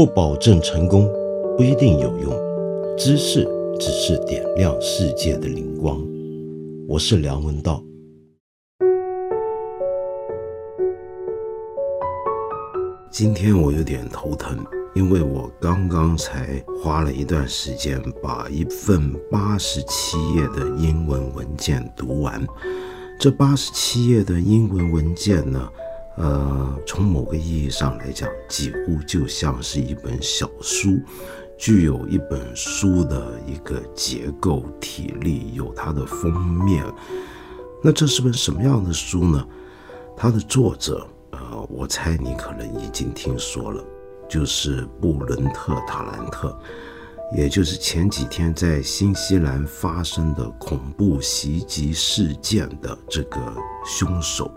不保证成功，不一定有用。知识只是点亮世界的灵光。我是梁文道。今天我有点头疼，因为我刚刚才花了一段时间把一份八十七页的英文文件读完。这八十七页的英文文件呢？呃，从某个意义上来讲，几乎就像是一本小书，具有一本书的一个结构体例，有它的封面。那这是本什么样的书呢？它的作者，呃，我猜你可能已经听说了，就是布伦特·塔兰特，也就是前几天在新西兰发生的恐怖袭击事件的这个凶手。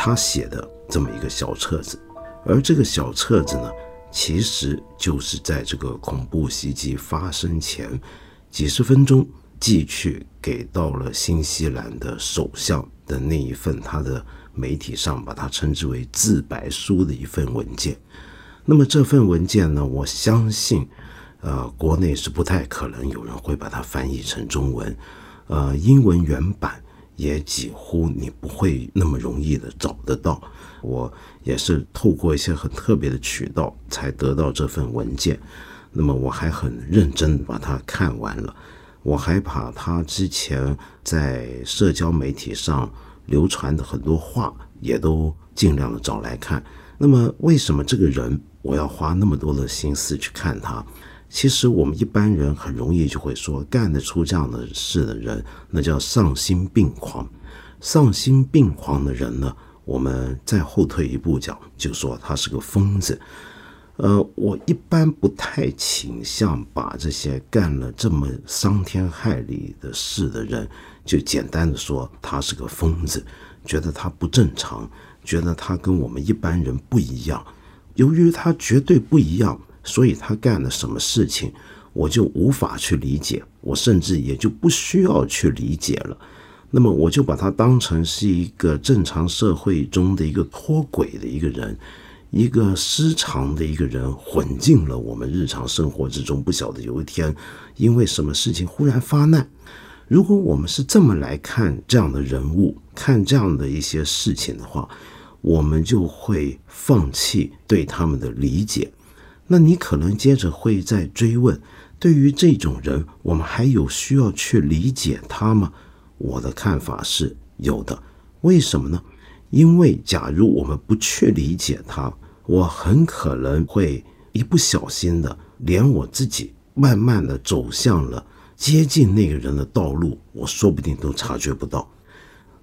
他写的这么一个小册子，而这个小册子呢，其实就是在这个恐怖袭击发生前几十分钟寄去给到了新西兰的首相的那一份，他的媒体上把它称之为自白书的一份文件。那么这份文件呢，我相信，呃，国内是不太可能有人会把它翻译成中文，呃，英文原版。也几乎你不会那么容易的找得到。我也是透过一些很特别的渠道才得到这份文件。那么我还很认真把它看完了。我还把他之前在社交媒体上流传的很多话也都尽量的找来看。那么为什么这个人我要花那么多的心思去看他？其实我们一般人很容易就会说，干得出这样的事的人，那叫丧心病狂。丧心病狂的人呢，我们再后退一步讲，就说他是个疯子。呃，我一般不太倾向把这些干了这么伤天害理的事的人，就简单的说他是个疯子，觉得他不正常，觉得他跟我们一般人不一样。由于他绝对不一样。所以他干了什么事情，我就无法去理解，我甚至也就不需要去理解了。那么我就把他当成是一个正常社会中的一个脱轨的一个人，一个失常的一个人，混进了我们日常生活之中。不晓得有一天，因为什么事情忽然发难。如果我们是这么来看这样的人物，看这样的一些事情的话，我们就会放弃对他们的理解。那你可能接着会再追问：对于这种人，我们还有需要去理解他吗？我的看法是有的。为什么呢？因为假如我们不去理解他，我很可能会一不小心的，连我自己慢慢的走向了接近那个人的道路，我说不定都察觉不到。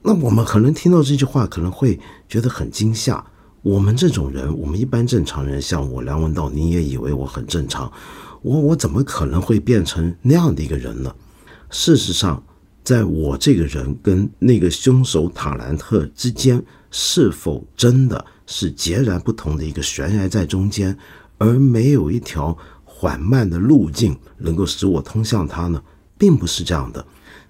那我们可能听到这句话，可能会觉得很惊吓。我们这种人，我们一般正常人，像我梁文道，你也以为我很正常，我我怎么可能会变成那样的一个人呢？事实上，在我这个人跟那个凶手塔兰特之间，是否真的是截然不同的一个悬崖在中间，而没有一条缓慢的路径能够使我通向他呢？并不是这样的。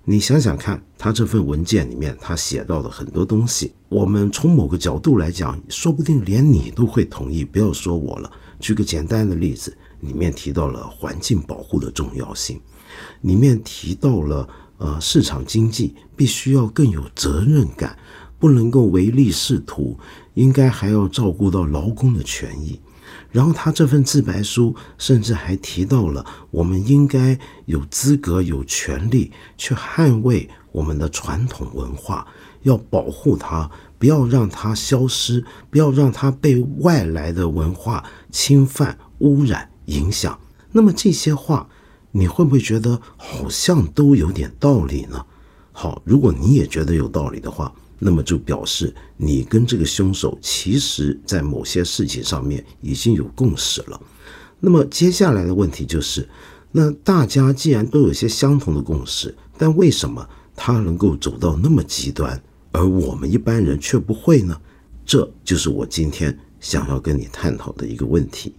你想想看，他这份文件里面，他写到的很多东西，我们从某个角度来讲，说不定连你都会同意。不要说我了，举个简单的例子，里面提到了环境保护的重要性，里面提到了呃市场经济必须要更有责任感，不能够唯利是图，应该还要照顾到劳工的权益。然后他这份自白书甚至还提到了，我们应该有资格、有权利去捍卫我们的传统文化，要保护它，不要让它消失，不要让它被外来的文化侵犯、污染、影响。那么这些话，你会不会觉得好像都有点道理呢？好，如果你也觉得有道理的话。那么就表示你跟这个凶手其实在某些事情上面已经有共识了。那么接下来的问题就是，那大家既然都有些相同的共识，但为什么他能够走到那么极端，而我们一般人却不会呢？这就是我今天想要跟你探讨的一个问题。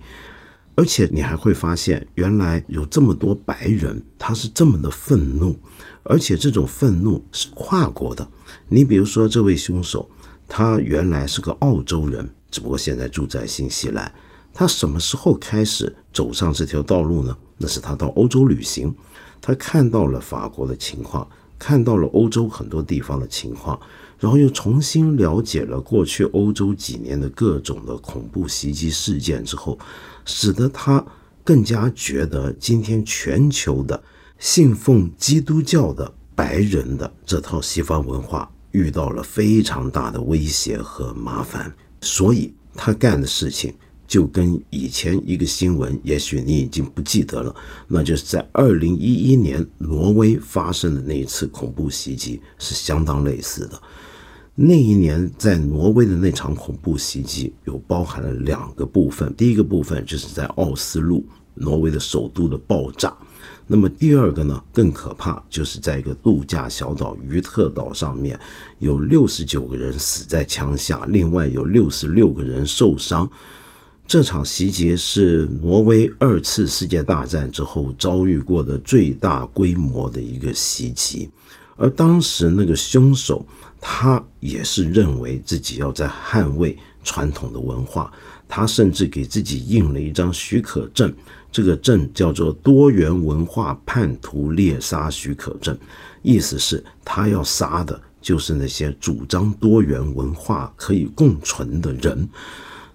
而且你还会发现，原来有这么多白人，他是这么的愤怒，而且这种愤怒是跨国的。你比如说，这位凶手，他原来是个澳洲人，只不过现在住在新西兰。他什么时候开始走上这条道路呢？那是他到欧洲旅行，他看到了法国的情况，看到了欧洲很多地方的情况，然后又重新了解了过去欧洲几年的各种的恐怖袭击事件之后，使得他更加觉得今天全球的信奉基督教的白人的这套西方文化遇到了非常大的威胁和麻烦，所以他干的事情。就跟以前一个新闻，也许你已经不记得了，那就是在二零一一年挪威发生的那一次恐怖袭击是相当类似的。那一年在挪威的那场恐怖袭击，有包含了两个部分。第一个部分就是在奥斯陆，挪威的首都的爆炸。那么第二个呢，更可怕，就是在一个度假小岛于特岛上面，有六十九个人死在枪下，另外有六十六个人受伤。这场袭击是挪威二次世界大战之后遭遇过的最大规模的一个袭击，而当时那个凶手，他也是认为自己要在捍卫传统的文化，他甚至给自己印了一张许可证，这个证叫做多元文化叛徒猎杀许可证，意思是他要杀的就是那些主张多元文化可以共存的人。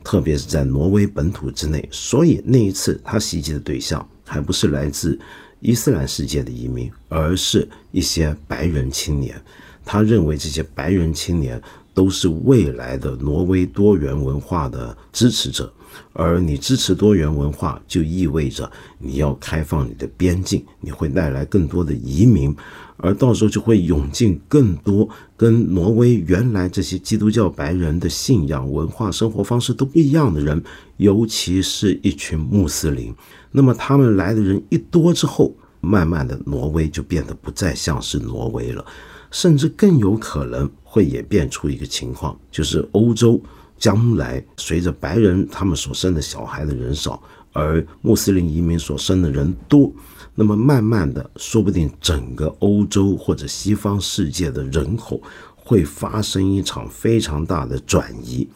特别是在挪威本土之内，所以那一次他袭击的对象还不是来自伊斯兰世界的移民，而是一些白人青年。他认为这些白人青年都是未来的挪威多元文化的支持者，而你支持多元文化，就意味着你要开放你的边境，你会带来更多的移民。而到时候就会涌进更多跟挪威原来这些基督教白人的信仰、文化、生活方式都不一样的人，尤其是一群穆斯林。那么他们来的人一多之后，慢慢的挪威就变得不再像是挪威了，甚至更有可能会演变出一个情况，就是欧洲将来随着白人他们所生的小孩的人少，而穆斯林移民所生的人多。那么慢慢的，说不定整个欧洲或者西方世界的人口会发生一场非常大的转移。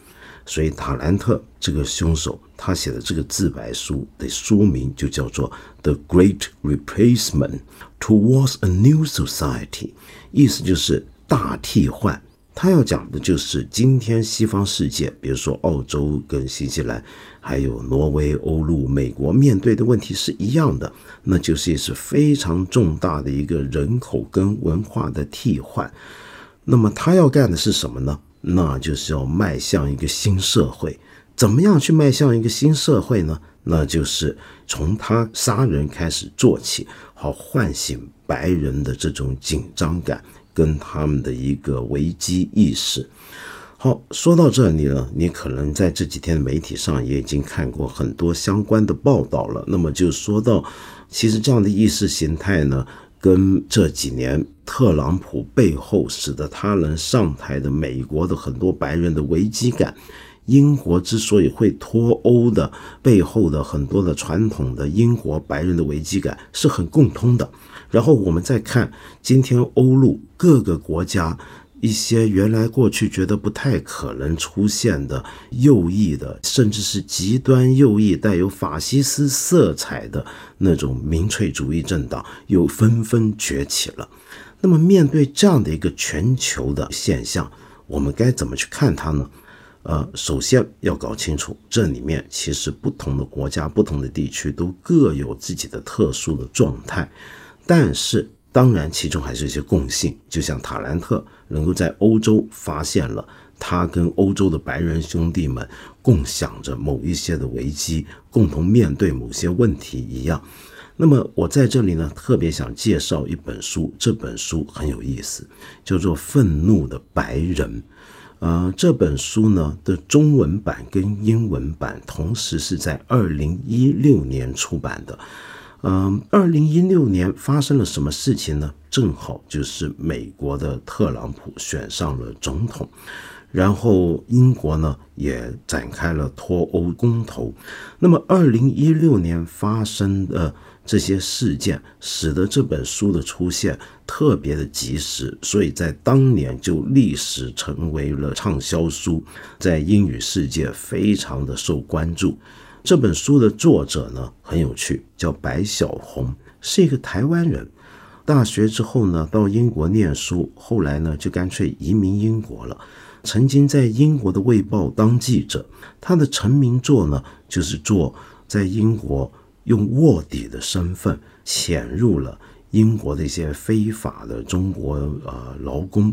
所以塔兰特这个凶手，他写的这个自白书的书名就叫做《The Great Replacement Towards a New Society》，意思就是大替换。他要讲的就是今天西方世界，比如说澳洲跟新西兰，还有挪威、欧陆、美国面对的问题是一样的，那就是也是非常重大的一个人口跟文化的替换。那么他要干的是什么呢？那就是要迈向一个新社会。怎么样去迈向一个新社会呢？那就是从他杀人开始做起，好唤醒白人的这种紧张感。跟他们的一个危机意识。好，说到这里呢，你可能在这几天媒体上也已经看过很多相关的报道了。那么就说到，其实这样的意识形态呢，跟这几年特朗普背后使得他能上台的美国的很多白人的危机感，英国之所以会脱欧的背后的很多的传统的英国白人的危机感是很共通的。然后我们再看今天欧陆各个国家一些原来过去觉得不太可能出现的右翼的，甚至是极端右翼带有法西斯色彩的那种民粹主义政党，又纷纷崛起了。那么面对这样的一个全球的现象，我们该怎么去看它呢？呃，首先要搞清楚，这里面其实不同的国家、不同的地区都各有自己的特殊的状态。但是，当然，其中还是一些共性。就像塔兰特能够在欧洲发现了他跟欧洲的白人兄弟们共享着某一些的危机，共同面对某些问题一样。那么，我在这里呢，特别想介绍一本书，这本书很有意思，叫做《愤怒的白人》。呃，这本书呢的中文版跟英文版同时是在二零一六年出版的。嗯，二零一六年发生了什么事情呢？正好就是美国的特朗普选上了总统，然后英国呢也展开了脱欧公投。那么，二零一六年发生的这些事件，使得这本书的出现特别的及时，所以在当年就历史成为了畅销书，在英语世界非常的受关注。这本书的作者呢很有趣，叫白小红，是一个台湾人。大学之后呢，到英国念书，后来呢就干脆移民英国了。曾经在英国的《卫报》当记者，他的成名作呢就是做在英国用卧底的身份潜入了英国的一些非法的中国呃劳工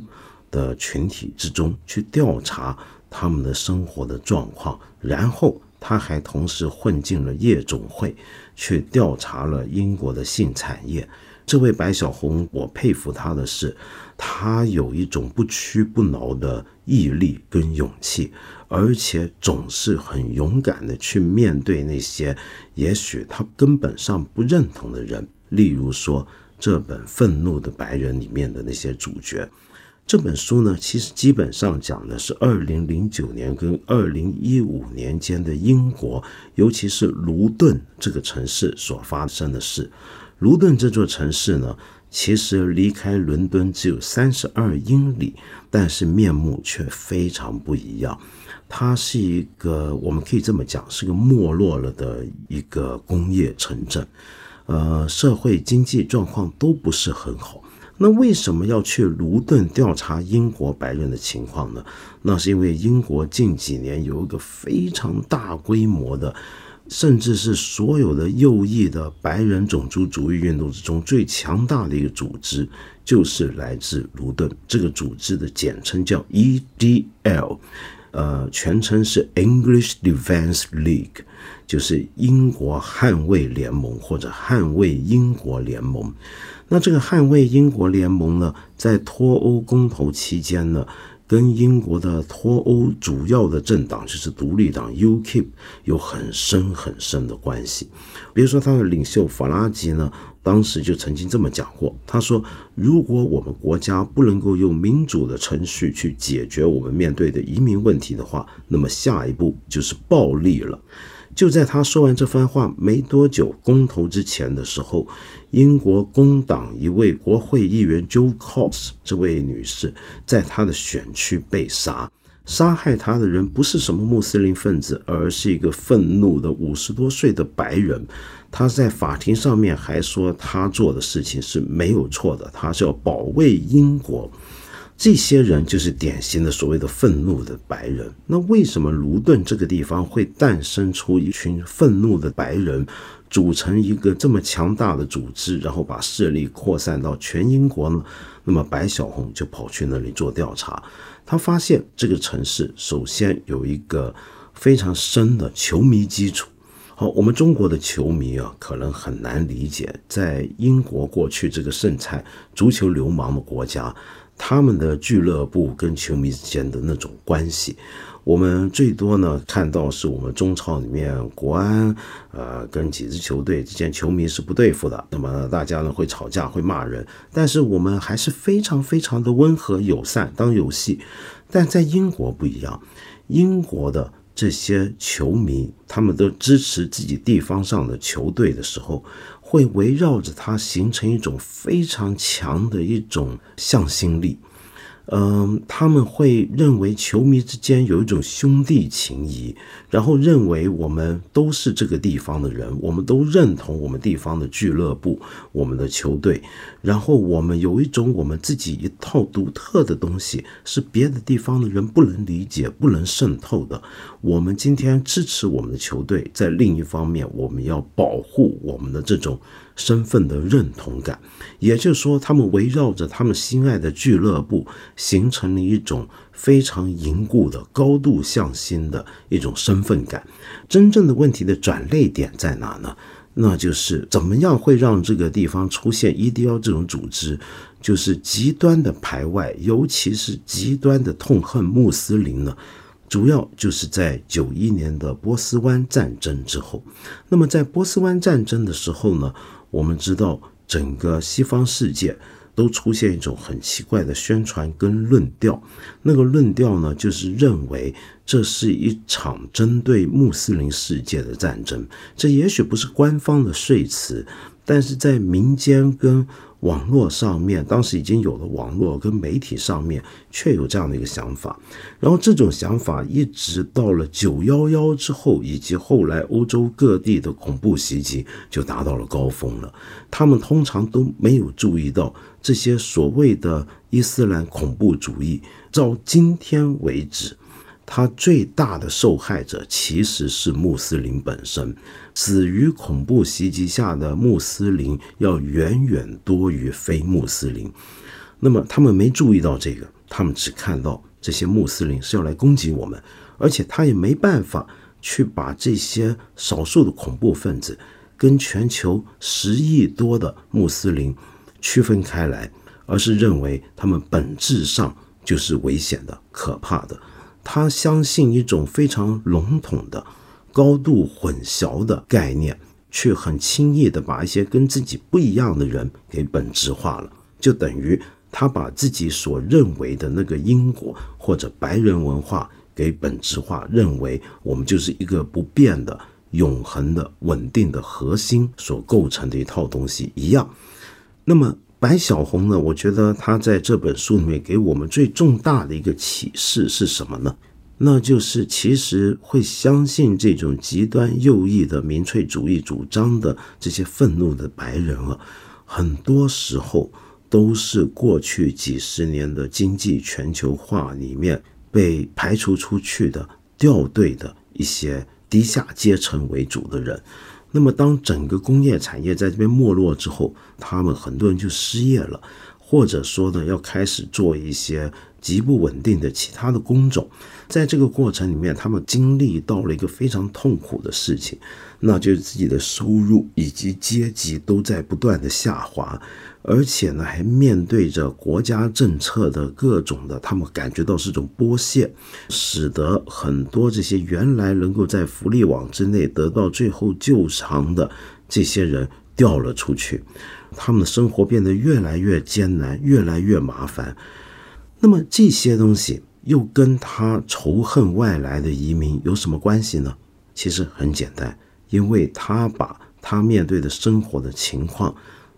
的群体之中去调查他们的生活的状况，然后。他还同时混进了夜总会，去调查了英国的性产业。这位白小红，我佩服他的是，他有一种不屈不挠的毅力跟勇气，而且总是很勇敢的去面对那些也许他根本上不认同的人。例如说，这本《愤怒的白人》里面的那些主角。这本书呢，其实基本上讲的是二零零九年跟二零一五年间的英国，尤其是卢顿这个城市所发生的事。卢顿这座城市呢，其实离开伦敦只有三十二英里，但是面目却非常不一样。它是一个，我们可以这么讲，是个没落了的一个工业城镇，呃，社会经济状况都不是很好。那为什么要去卢顿调查英国白人的情况呢？那是因为英国近几年有一个非常大规模的，甚至是所有的右翼的白人种族主义运动之中最强大的一个组织，就是来自卢顿。这个组织的简称叫 EDL，呃，全称是 English Defence League，就是英国捍卫联盟或者捍卫英国联盟。那这个捍卫英国联盟呢，在脱欧公投期间呢，跟英国的脱欧主要的政党就是独立党 UK 有很深很深的关系。比如说，他的领袖法拉吉呢，当时就曾经这么讲过，他说：“如果我们国家不能够用民主的程序去解决我们面对的移民问题的话，那么下一步就是暴力了。”就在他说完这番话没多久，公投之前的时候，英国工党一位国会议员 Jo Cox 这位女士，在她的选区被杀。杀害她的人不是什么穆斯林分子，而是一个愤怒的五十多岁的白人。他在法庭上面还说，他做的事情是没有错的，他是要保卫英国。这些人就是典型的所谓的愤怒的白人。那为什么卢顿这个地方会诞生出一群愤怒的白人，组成一个这么强大的组织，然后把势力扩散到全英国呢？那么白小红就跑去那里做调查，他发现这个城市首先有一个非常深的球迷基础。好，我们中国的球迷啊，可能很难理解，在英国过去这个盛产足球流氓的国家。他们的俱乐部跟球迷之间的那种关系，我们最多呢看到是我们中超里面国安，呃，跟几支球队之间球迷是不对付的，那么大家呢会吵架会骂人，但是我们还是非常非常的温和友善当游戏。但在英国不一样，英国的这些球迷他们都支持自己地方上的球队的时候。会围绕着它形成一种非常强的一种向心力。嗯，他们会认为球迷之间有一种兄弟情谊，然后认为我们都是这个地方的人，我们都认同我们地方的俱乐部、我们的球队，然后我们有一种我们自己一套独特的东西，是别的地方的人不能理解、不能渗透的。我们今天支持我们的球队，在另一方面，我们要保护我们的这种。身份的认同感，也就是说，他们围绕着他们心爱的俱乐部，形成了一种非常凝固的、高度向心的一种身份感。真正的问题的转泪点在哪呢？那就是怎么样会让这个地方出现 EDL 这种组织，就是极端的排外，尤其是极端的痛恨穆斯林呢？主要就是在九一年的波斯湾战争之后。那么在波斯湾战争的时候呢？我们知道，整个西方世界都出现一种很奇怪的宣传跟论调。那个论调呢，就是认为这是一场针对穆斯林世界的战争。这也许不是官方的说辞，但是在民间跟网络上面，当时已经有了网络跟媒体上面，却有这样的一个想法。然后这种想法一直到了九幺幺之后，以及后来欧洲各地的恐怖袭击，就达到了高峰了。他们通常都没有注意到这些所谓的伊斯兰恐怖主义，到今天为止。他最大的受害者其实是穆斯林本身，死于恐怖袭击下的穆斯林要远远多于非穆斯林。那么他们没注意到这个，他们只看到这些穆斯林是要来攻击我们，而且他也没办法去把这些少数的恐怖分子跟全球十亿多的穆斯林区分开来，而是认为他们本质上就是危险的、可怕的。他相信一种非常笼统的、高度混淆的概念，却很轻易地把一些跟自己不一样的人给本质化了，就等于他把自己所认为的那个因果或者白人文化给本质化，认为我们就是一个不变的、永恒的、稳定的核心所构成的一套东西一样。那么。白小红呢？我觉得他在这本书里面给我们最重大的一个启示是什么呢？那就是其实会相信这种极端右翼的民粹主义主张的这些愤怒的白人啊，很多时候都是过去几十年的经济全球化里面被排除出去的掉队的一些低下阶层为主的人。那么，当整个工业产业在这边没落之后，他们很多人就失业了，或者说呢，要开始做一些极不稳定的其他的工种。在这个过程里面，他们经历到了一个非常痛苦的事情，那就是自己的收入以及阶级都在不断的下滑。而且呢，还面对着国家政策的各种的，他们感觉到是种剥削，使得很多这些原来能够在福利网之内得到最后救偿的这些人掉了出去，他们的生活变得越来越艰难，越来越麻烦。那么这些东西又跟他仇恨外来的移民有什么关系呢？其实很简单，因为他把他面对的生活的情况。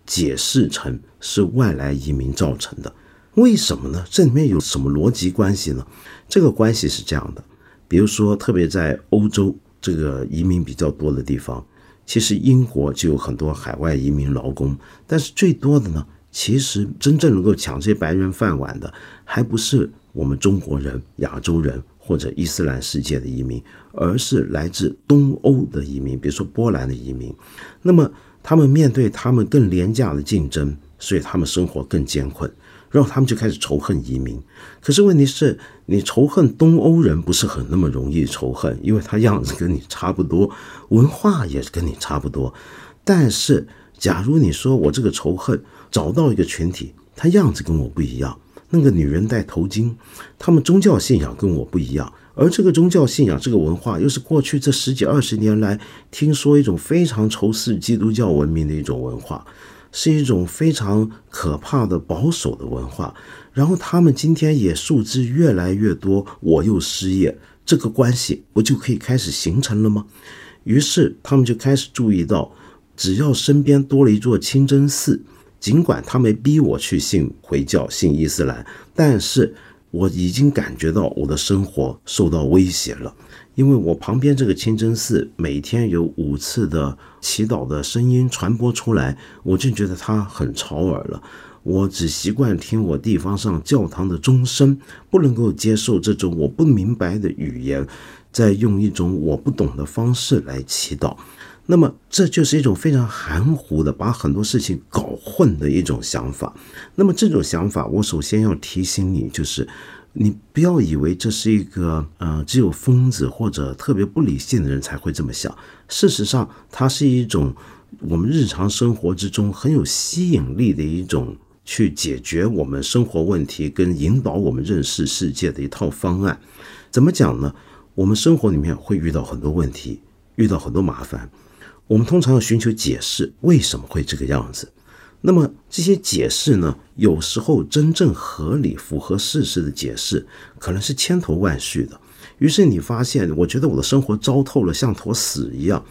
解释成是外来移民造成的，为什么呢？这里面有什么逻辑关系呢？这个关系是这样的，比如说，特别在欧洲这个移民比较多的地方，其实英国就有很多海外移民劳工，但是最多的呢，其实真正能够抢这些白人饭碗的，还不是我们中国人、亚洲人或者伊斯兰世界的移民，而是来自东欧的移民，比如说波兰的移民，那么。他们面对他们更廉价的竞争，所以他们生活更艰困，然后他们就开始仇恨移民。可是问题是，你仇恨东欧人不是很那么容易仇恨，因为他样子跟你差不多，文化也是跟你差不多。但是，假如你说我这个仇恨找到一个群体，他样子跟我不一样，那个女人戴头巾，他们宗教信仰跟我不一样。而这个宗教信仰、这个文化，又是过去这十几二十年来听说一种非常仇视基督教文明的一种文化，是一种非常可怕的保守的文化。然后他们今天也数字越来越多，我又失业，这个关系不就可以开始形成了吗？于是他们就开始注意到，只要身边多了一座清真寺，尽管他们逼我去信回教、信伊斯兰，但是。我已经感觉到我的生活受到威胁了，因为我旁边这个清真寺每天有五次的祈祷的声音传播出来，我就觉得它很吵耳了。我只习惯听我地方上教堂的钟声，不能够接受这种我不明白的语言，在用一种我不懂的方式来祈祷。那么，这就是一种非常含糊的，把很多事情搞混的一种想法。那么，这种想法，我首先要提醒你，就是你不要以为这是一个，呃，只有疯子或者特别不理性的人才会这么想。事实上，它是一种我们日常生活之中很有吸引力的一种去解决我们生活问题跟引导我们认识世界的一套方案。怎么讲呢？我们生活里面会遇到很多问题，遇到很多麻烦。我们通常要寻求解释为什么会这个样子，那么这些解释呢，有时候真正合理、符合事实的解释，可能是千头万绪的。于是你发现，我觉得我的生活糟透了，像坨屎一样。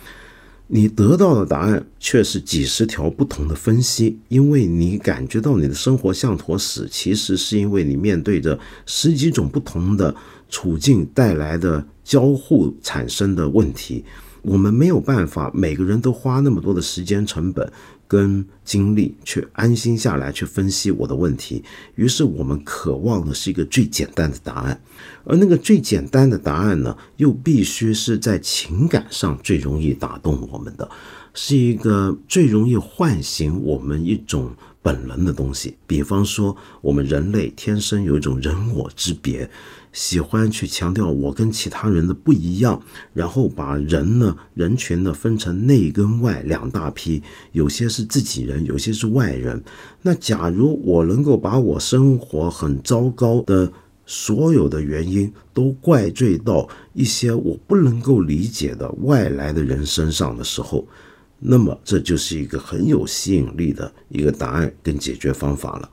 你得到的答案却是几十条不同的分析，因为你感觉到你的生活像坨屎，其实是因为你面对着十几种不同的处境带来的交互产生的问题。我们没有办法每个人都花那么多的时间成本跟精力去安心下来去分析我的问题，于是我们渴望的是一个最简单的答案，而那个最简单的答案呢，又必须是在情感上最容易打动我们的，是一个最容易唤醒我们一种本能的东西。比方说，我们人类天生有一种人我之别。喜欢去强调我跟其他人的不一样，然后把人呢人群呢分成内跟外两大批，有些是自己人，有些是外人。那假如我能够把我生活很糟糕的所有的原因都怪罪到一些我不能够理解的外来的人身上的时候，那么这就是一个很有吸引力的一个答案跟解决方法了。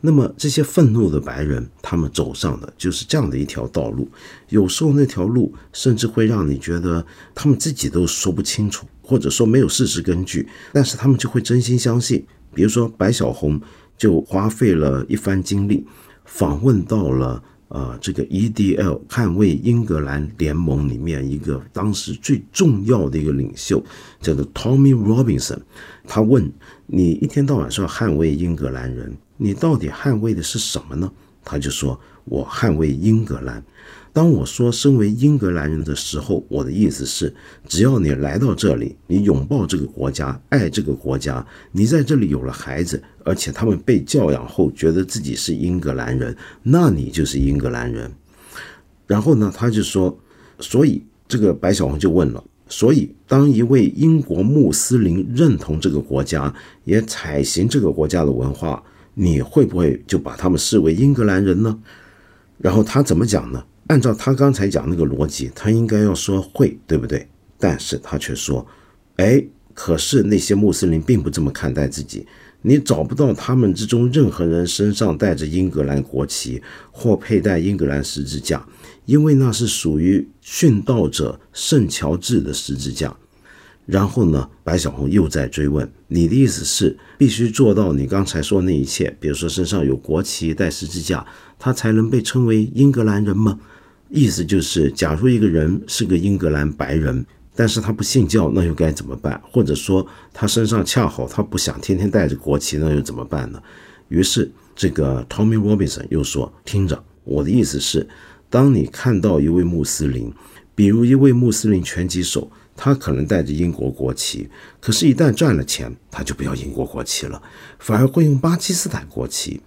那么这些愤怒的白人，他们走上的就是这样的一条道路。有时候那条路甚至会让你觉得他们自己都说不清楚，或者说没有事实根据，但是他们就会真心相信。比如说白小红就花费了一番精力，访问到了啊这个 EDL 捍卫英格兰联盟里面一个当时最重要的一个领袖，叫做 Tommy Robinson。他问你一天到晚说捍卫英格兰人。你到底捍卫的是什么呢？他就说：“我捍卫英格兰。当我说身为英格兰人的时候，我的意思是，只要你来到这里，你拥抱这个国家，爱这个国家，你在这里有了孩子，而且他们被教养后觉得自己是英格兰人，那你就是英格兰人。”然后呢，他就说：“所以这个白小红就问了，所以当一位英国穆斯林认同这个国家，也采行这个国家的文化。”你会不会就把他们视为英格兰人呢？然后他怎么讲呢？按照他刚才讲那个逻辑，他应该要说会，对不对？但是他却说，哎，可是那些穆斯林并不这么看待自己。你找不到他们之中任何人身上带着英格兰国旗或佩戴英格兰十字架，因为那是属于殉道者圣乔治的十字架。然后呢？白小红又在追问：“你的意思是必须做到你刚才说那一切？比如说身上有国旗、带十字架，他才能被称为英格兰人吗？”意思就是，假如一个人是个英格兰白人，但是他不信教，那又该怎么办？或者说他身上恰好他不想天天带着国旗，那又怎么办呢？于是这个 Tommy Robinson 又说：“听着，我的意思是，当你看到一位穆斯林，比如一位穆斯林拳击手。”他可能带着英国国旗，可是，一旦赚了钱，他就不要英国国旗了，反而会用巴基斯坦国旗。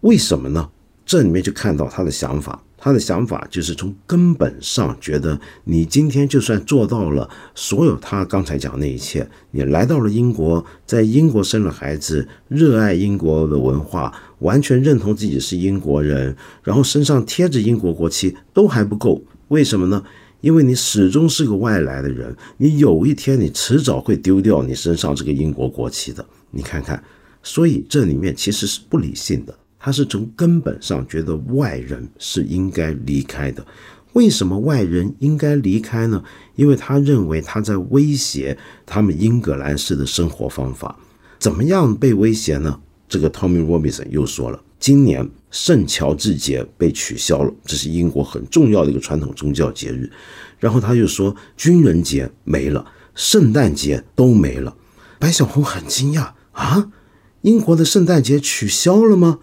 为什么呢？这里面就看到他的想法。他的想法就是从根本上觉得，你今天就算做到了所有他刚才讲那一切，你来到了英国，在英国生了孩子，热爱英国的文化，完全认同自己是英国人，然后身上贴着英国国旗，都还不够。为什么呢？因为你始终是个外来的人，你有一天你迟早会丢掉你身上这个英国国旗的。你看看，所以这里面其实是不理性的，他是从根本上觉得外人是应该离开的。为什么外人应该离开呢？因为他认为他在威胁他们英格兰式的生活方法。怎么样被威胁呢？这个 Tommy Robinson 又说了。今年圣乔治节被取消了，这是英国很重要的一个传统宗教节日。然后他又说军人节没了，圣诞节都没了。白小红很惊讶啊，英国的圣诞节取消了吗？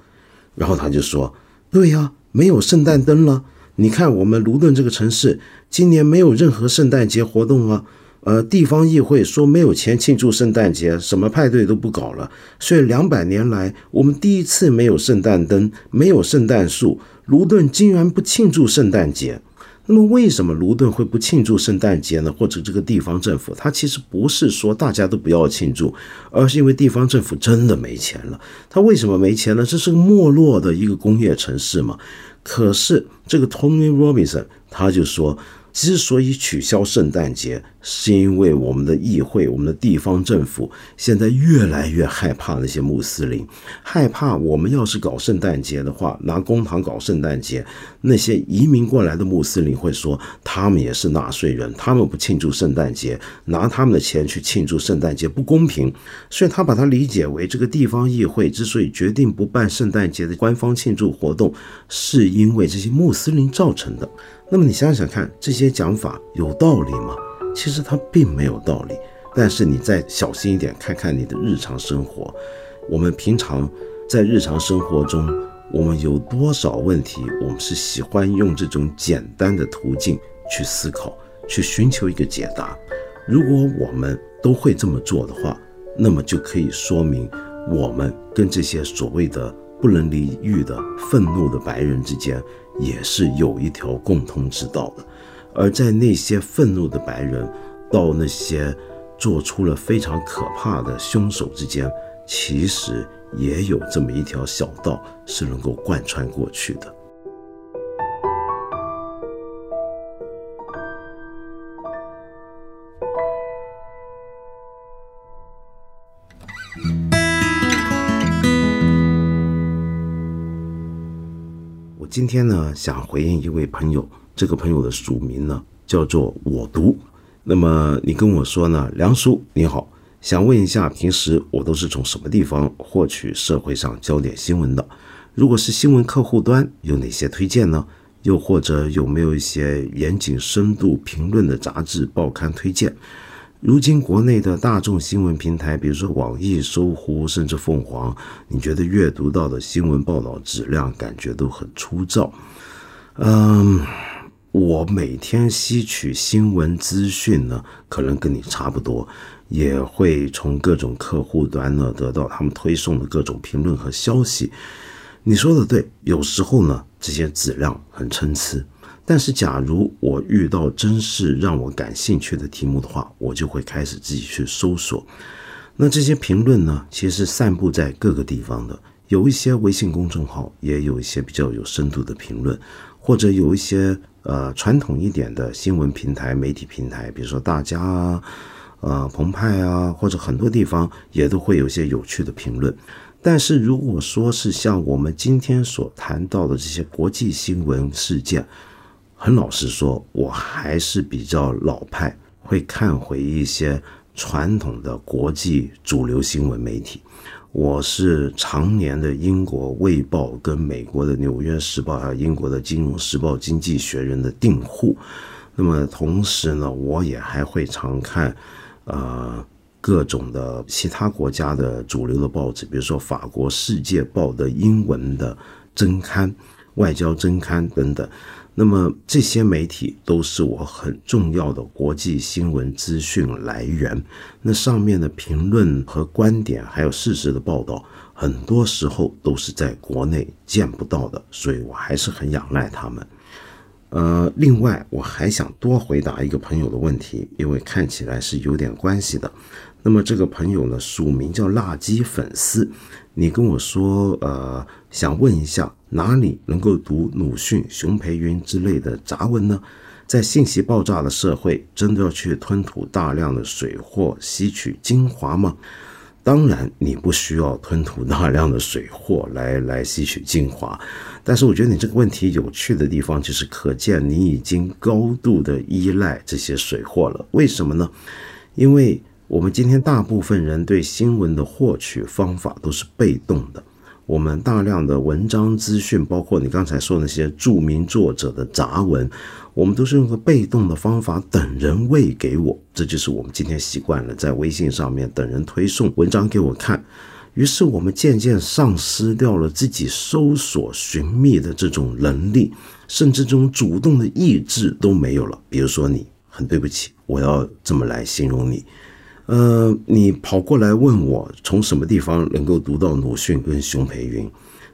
然后他就说，对呀，没有圣诞灯了。你看我们卢顿这个城市，今年没有任何圣诞节活动啊。呃，地方议会说没有钱庆祝圣诞节，什么派对都不搞了。所以两百年来，我们第一次没有圣诞灯，没有圣诞树，卢顿竟然不庆祝圣诞节。那么，为什么卢顿会不庆祝圣诞节呢？或者这个地方政府，他其实不是说大家都不要庆祝，而是因为地方政府真的没钱了。他为什么没钱呢？这是个没落的一个工业城市嘛。可是这个 Tony Robinson 他就说。之所以取消圣诞节，是因为我们的议会、我们的地方政府现在越来越害怕那些穆斯林，害怕我们要是搞圣诞节的话，拿公堂搞圣诞节，那些移民过来的穆斯林会说他们也是纳税人，他们不庆祝圣诞节，拿他们的钱去庆祝圣诞节不公平，所以他把它理解为这个地方议会之所以决定不办圣诞节的官方庆祝活动，是因为这些穆斯林造成的。那么你想想看，这些讲法有道理吗？其实它并没有道理。但是你再小心一点，看看你的日常生活。我们平常在日常生活中，我们有多少问题，我们是喜欢用这种简单的途径去思考，去寻求一个解答。如果我们都会这么做的话，那么就可以说明我们跟这些所谓的不能理喻的愤怒的白人之间。也是有一条共通之道的，而在那些愤怒的白人到那些做出了非常可怕的凶手之间，其实也有这么一条小道是能够贯穿过去的。我今天呢，想回应一位朋友，这个朋友的署名呢叫做我读。那么你跟我说呢，梁叔你好，想问一下，平时我都是从什么地方获取社会上焦点新闻的？如果是新闻客户端，有哪些推荐呢？又或者有没有一些严谨、深度评论的杂志、报刊推荐？如今国内的大众新闻平台，比如说网易、搜狐，甚至凤凰，你觉得阅读到的新闻报道质量感觉都很粗糙？嗯，我每天吸取新闻资讯呢，可能跟你差不多，也会从各种客户端呢得到他们推送的各种评论和消息。你说的对，有时候呢，这些质量很参差。但是，假如我遇到真是让我感兴趣的题目的话，我就会开始自己去搜索。那这些评论呢，其实散布在各个地方的，有一些微信公众号，也有一些比较有深度的评论，或者有一些呃传统一点的新闻平台、媒体平台，比如说大家啊、呃澎湃啊，或者很多地方也都会有一些有趣的评论。但是如果说是像我们今天所谈到的这些国际新闻事件，很老实说，我还是比较老派，会看回一些传统的国际主流新闻媒体。我是常年的英国《卫报》跟美国的《纽约时报》还有英国的《金融时报》《经济学人》的订户。那么同时呢，我也还会常看，呃，各种的其他国家的主流的报纸，比如说法国《世界报》的英文的增刊、外交增刊等等。那么这些媒体都是我很重要的国际新闻资讯来源。那上面的评论和观点，还有事实的报道，很多时候都是在国内见不到的，所以我还是很仰赖他们。呃，另外我还想多回答一个朋友的问题，因为看起来是有点关系的。那么这个朋友呢，署名叫辣鸡粉丝，你跟我说，呃，想问一下。哪里能够读鲁迅、熊培云之类的杂文呢？在信息爆炸的社会，真的要去吞吐大量的水货吸取精华吗？当然，你不需要吞吐大量的水货来 来吸取精华。但是，我觉得你这个问题有趣的地方，就是可见你已经高度的依赖这些水货了。为什么呢？因为我们今天大部分人对新闻的获取方法都是被动的。我们大量的文章资讯，包括你刚才说那些著名作者的杂文，我们都是用个被动的方法等人喂给我，这就是我们今天习惯了在微信上面等人推送文章给我看，于是我们渐渐丧失掉了自己搜索寻觅的这种能力，甚至这种主动的意志都没有了。比如说你，很对不起，我要这么来形容你。呃，你跑过来问我从什么地方能够读到鲁迅跟熊培云？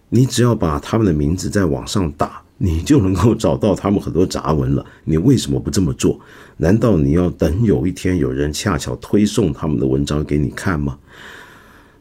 你只要把他们的名字在网上打，你就能够找到他们很多杂文了。你为什么不这么做？难道你要等有一天有人恰巧推送他们的文章给你看吗？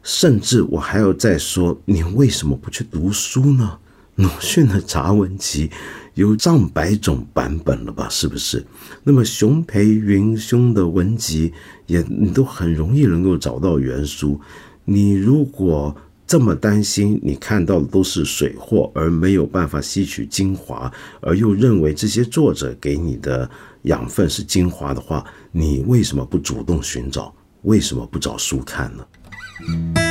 甚至我还要再说，你为什么不去读书呢？鲁迅的杂文集有上百种版本了吧？是不是？那么熊培云兄的文集也你都很容易能够找到原书。你如果这么担心，你看到的都是水货，而没有办法吸取精华，而又认为这些作者给你的养分是精华的话，你为什么不主动寻找？为什么不找书看呢？